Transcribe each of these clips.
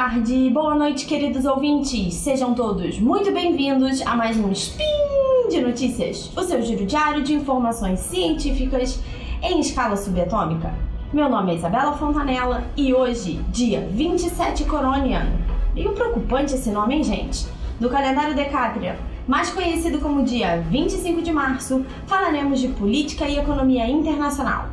tarde, boa noite, queridos ouvintes. Sejam todos muito bem-vindos a mais um Spin de Notícias, o seu giro diário de informações científicas em escala subatômica. Meu nome é Isabela Fontanella e hoje, dia 27 Coroniano. Meio preocupante esse nome, hein, gente? Do calendário Decátria, mais conhecido como dia 25 de março, falaremos de política e economia internacional.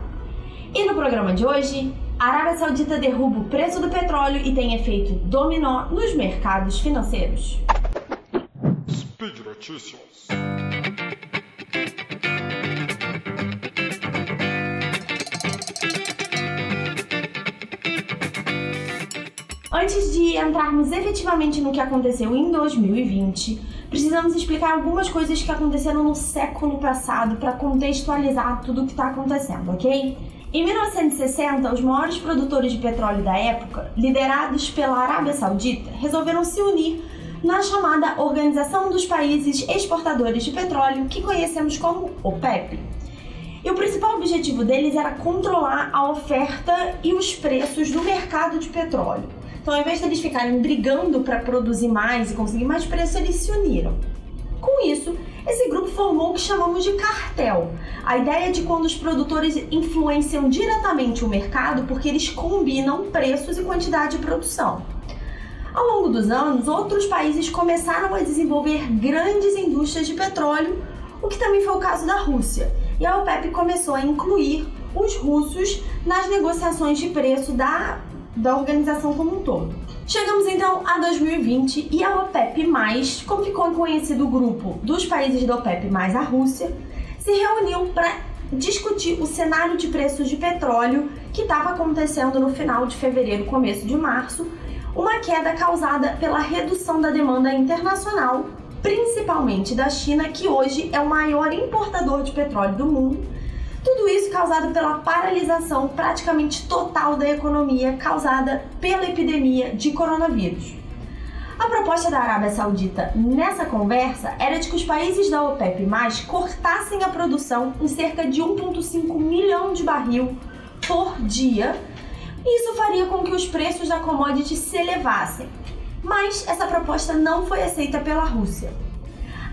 E no programa de hoje, a Arábia Saudita derruba o preço do petróleo e tem efeito dominó nos mercados financeiros. Speed Notícias. Antes de entrarmos efetivamente no que aconteceu em 2020, precisamos explicar algumas coisas que aconteceram no século passado para contextualizar tudo o que está acontecendo, ok? Em 1960, os maiores produtores de petróleo da época, liderados pela Arábia Saudita, resolveram se unir na chamada Organização dos Países Exportadores de Petróleo, que conhecemos como OPEP. E o principal objetivo deles era controlar a oferta e os preços do mercado de petróleo. Então, ao invés de eles ficarem brigando para produzir mais e conseguir mais preço, eles se uniram. Com isso, esse grupo formou o que chamamos de cartel. A ideia é de quando os produtores influenciam diretamente o mercado porque eles combinam preços e quantidade de produção. Ao longo dos anos, outros países começaram a desenvolver grandes indústrias de petróleo, o que também foi o caso da Rússia. E a OPEP começou a incluir os russos nas negociações de preço da, da organização como um todo. Chegamos então a 2020 e a OPEP+, como ficou conhecido o grupo dos países da OPEP a Rússia, se reuniu para discutir o cenário de preços de petróleo que estava acontecendo no final de fevereiro, começo de março, uma queda causada pela redução da demanda internacional, principalmente da China, que hoje é o maior importador de petróleo do mundo tudo isso causado pela paralisação praticamente total da economia causada pela epidemia de coronavírus. A proposta da Arábia Saudita nessa conversa era de que os países da OPEP cortassem a produção em cerca de 1,5 milhão de barril por dia. Isso faria com que os preços da commodity se elevassem. Mas essa proposta não foi aceita pela Rússia.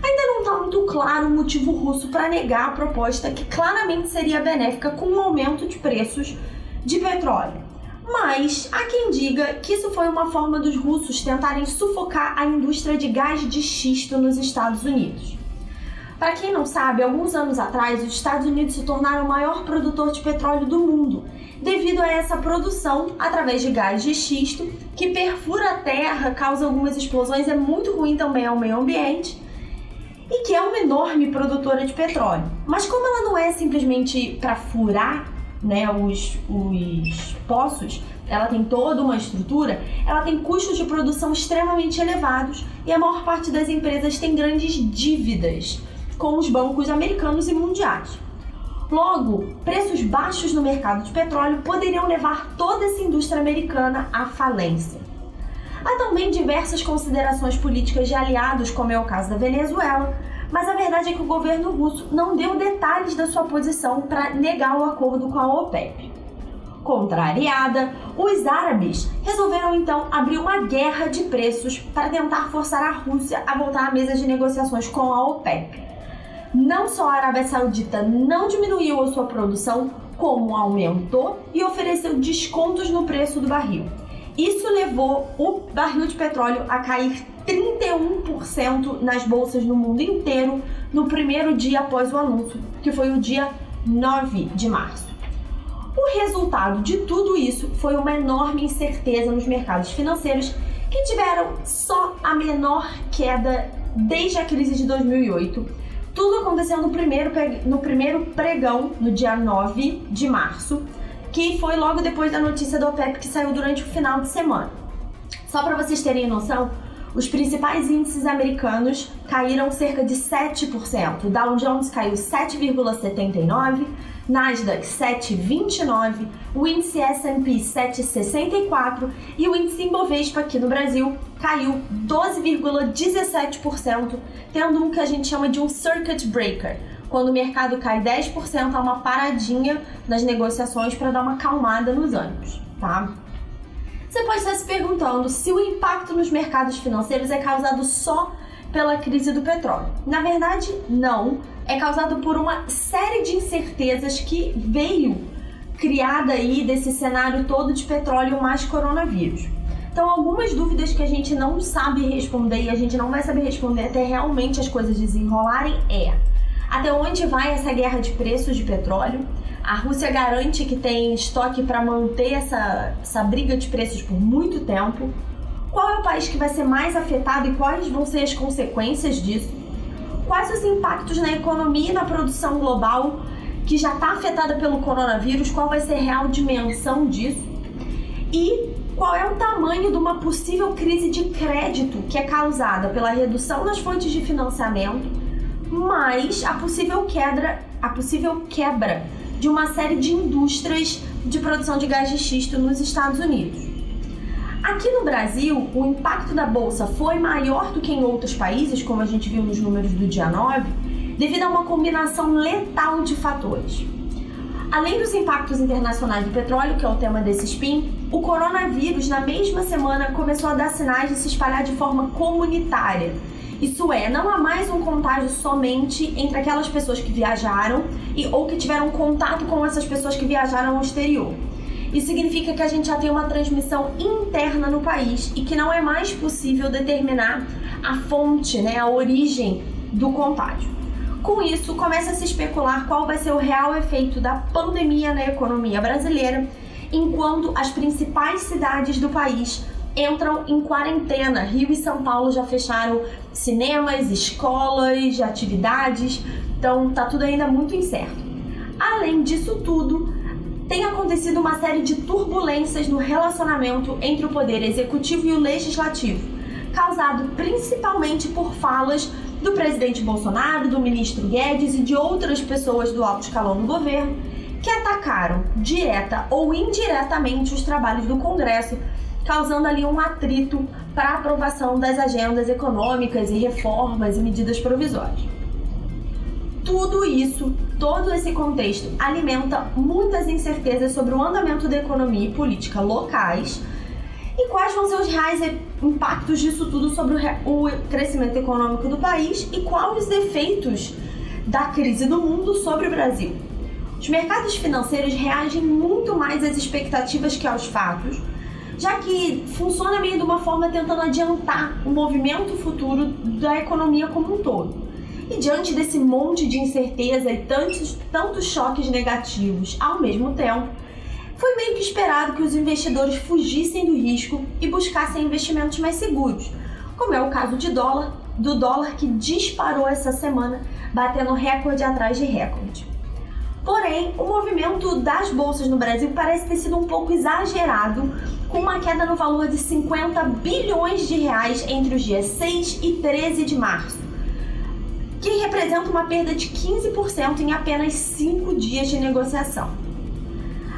Ainda não está muito claro o motivo russo para negar a proposta que claramente seria benéfica com o um aumento de preços de petróleo. Mas há quem diga que isso foi uma forma dos russos tentarem sufocar a indústria de gás de xisto nos Estados Unidos. Para quem não sabe, alguns anos atrás os Estados Unidos se tornaram o maior produtor de petróleo do mundo, devido a essa produção através de gás de xisto, que perfura a terra, causa algumas explosões, é muito ruim também ao meio ambiente e que é uma enorme produtora de petróleo. Mas como ela não é simplesmente para furar né, os, os poços, ela tem toda uma estrutura, ela tem custos de produção extremamente elevados e a maior parte das empresas tem grandes dívidas com os bancos americanos e mundiais. Logo, preços baixos no mercado de petróleo poderiam levar toda essa indústria americana à falência. Há também diversas considerações políticas de aliados, como é o caso da Venezuela, mas a verdade é que o governo russo não deu detalhes da sua posição para negar o acordo com a OPEP. Contrariada, os árabes resolveram então abrir uma guerra de preços para tentar forçar a Rússia a voltar à mesa de negociações com a OPEP. Não só a Arábia Saudita não diminuiu a sua produção, como aumentou e ofereceu descontos no preço do barril. Isso levou o barril de petróleo a cair 31% nas bolsas no mundo inteiro no primeiro dia após o anúncio, que foi o dia 9 de março. O resultado de tudo isso foi uma enorme incerteza nos mercados financeiros, que tiveram só a menor queda desde a crise de 2008. Tudo aconteceu no primeiro, no primeiro pregão, no dia 9 de março, que foi logo depois da notícia do OPEP que saiu durante o final de semana. Só para vocês terem noção, os principais índices americanos caíram cerca de 7%. O Dow Jones caiu 7,79%, Nasdaq 7,29%, o índice S&P 7,64% e o índice Ibovespa aqui no Brasil caiu 12,17%, tendo um que a gente chama de um circuit breaker, quando o mercado cai 10%, há uma paradinha nas negociações para dar uma acalmada nos ânimos, tá? Você pode estar se perguntando se o impacto nos mercados financeiros é causado só pela crise do petróleo. Na verdade, não. É causado por uma série de incertezas que veio criada aí desse cenário todo de petróleo mais coronavírus. Então, algumas dúvidas que a gente não sabe responder e a gente não vai saber responder até realmente as coisas desenrolarem é: até onde vai essa guerra de preços de petróleo? A Rússia garante que tem estoque para manter essa, essa briga de preços por muito tempo. Qual é o país que vai ser mais afetado e quais vão ser as consequências disso? Quais os impactos na economia e na produção global que já está afetada pelo coronavírus? Qual vai ser a real dimensão disso? E qual é o tamanho de uma possível crise de crédito que é causada pela redução das fontes de financiamento, mais a possível quebra, a possível quebra de uma série de indústrias de produção de gás de xisto nos Estados Unidos. Aqui no Brasil, o impacto da bolsa foi maior do que em outros países, como a gente viu nos números do dia 9, devido a uma combinação letal de fatores. Além dos impactos internacionais do petróleo, que é o tema desse spin, o coronavírus, na mesma semana, começou a dar sinais de se espalhar de forma comunitária isso é, não há mais um contágio somente entre aquelas pessoas que viajaram e ou que tiveram contato com essas pessoas que viajaram ao exterior. Isso significa que a gente já tem uma transmissão interna no país e que não é mais possível determinar a fonte, né, a origem do contágio. Com isso, começa a se especular qual vai ser o real efeito da pandemia na economia brasileira, enquanto as principais cidades do país entram em quarentena. Rio e São Paulo já fecharam cinemas, escolas, atividades, então tá tudo ainda muito incerto. Além disso tudo, tem acontecido uma série de turbulências no relacionamento entre o poder executivo e o legislativo, causado principalmente por falas do presidente Bolsonaro, do ministro Guedes e de outras pessoas do alto escalão do governo que atacaram direta ou indiretamente os trabalhos do Congresso causando ali um atrito para a aprovação das agendas econômicas e reformas e medidas provisórias. Tudo isso, todo esse contexto, alimenta muitas incertezas sobre o andamento da economia e política locais e quais vão ser os reais impactos disso tudo sobre o crescimento econômico do país e quais os efeitos da crise do mundo sobre o Brasil. Os mercados financeiros reagem muito mais às expectativas que aos fatos, já que funciona meio de uma forma tentando adiantar o movimento futuro da economia como um todo. E diante desse monte de incerteza e tantos, tantos choques negativos ao mesmo tempo, foi meio que esperado que os investidores fugissem do risco e buscassem investimentos mais seguros, como é o caso de dólar, do dólar que disparou essa semana, batendo recorde atrás de recorde. Porém, o movimento das bolsas no Brasil parece ter sido um pouco exagerado, com uma queda no valor de 50 bilhões de reais entre os dias 6 e 13 de março, que representa uma perda de 15% em apenas 5 dias de negociação.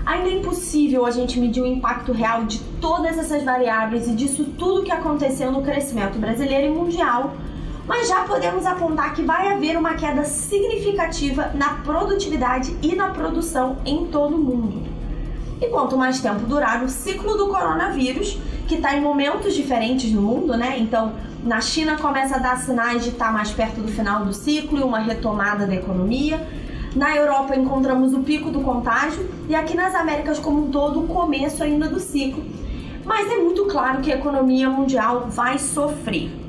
Ainda é impossível a gente medir o impacto real de todas essas variáveis e disso tudo que aconteceu no crescimento brasileiro e mundial mas já podemos apontar que vai haver uma queda significativa na produtividade e na produção em todo o mundo. E quanto mais tempo durar o ciclo do coronavírus, que está em momentos diferentes no mundo, né? Então, na China começa a dar sinais de estar tá mais perto do final do ciclo e uma retomada da economia. Na Europa encontramos o pico do contágio e aqui nas Américas como um todo o começo ainda do ciclo. Mas é muito claro que a economia mundial vai sofrer.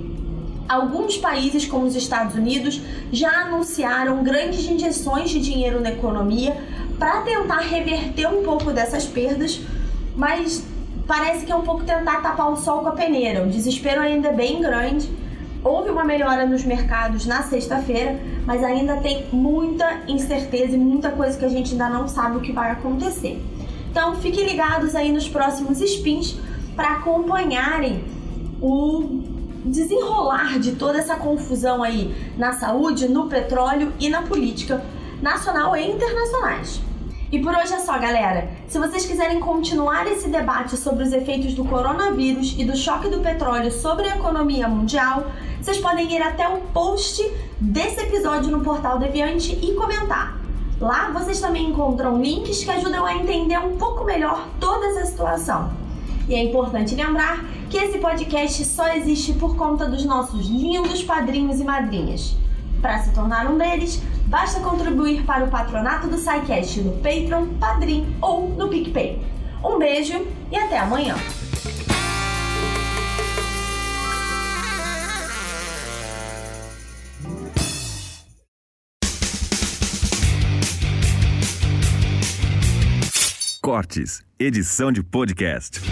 Alguns países, como os Estados Unidos, já anunciaram grandes injeções de dinheiro na economia para tentar reverter um pouco dessas perdas, mas parece que é um pouco tentar tapar o sol com a peneira. O desespero ainda é bem grande. Houve uma melhora nos mercados na sexta-feira, mas ainda tem muita incerteza e muita coisa que a gente ainda não sabe o que vai acontecer. Então fiquem ligados aí nos próximos spins para acompanharem o desenrolar de toda essa confusão aí na saúde, no petróleo e na política nacional e internacionais. E por hoje é só, galera. Se vocês quiserem continuar esse debate sobre os efeitos do coronavírus e do choque do petróleo sobre a economia mundial, vocês podem ir até o post desse episódio no portal Deviante e comentar. Lá vocês também encontram links que ajudam a entender um pouco melhor toda essa situação. E é importante lembrar que esse podcast só existe por conta dos nossos lindos padrinhos e madrinhas. Para se tornar um deles, basta contribuir para o patronato do SciCast no Patreon, Padrim ou no PicPay. Um beijo e até amanhã! Cortes, edição de podcast.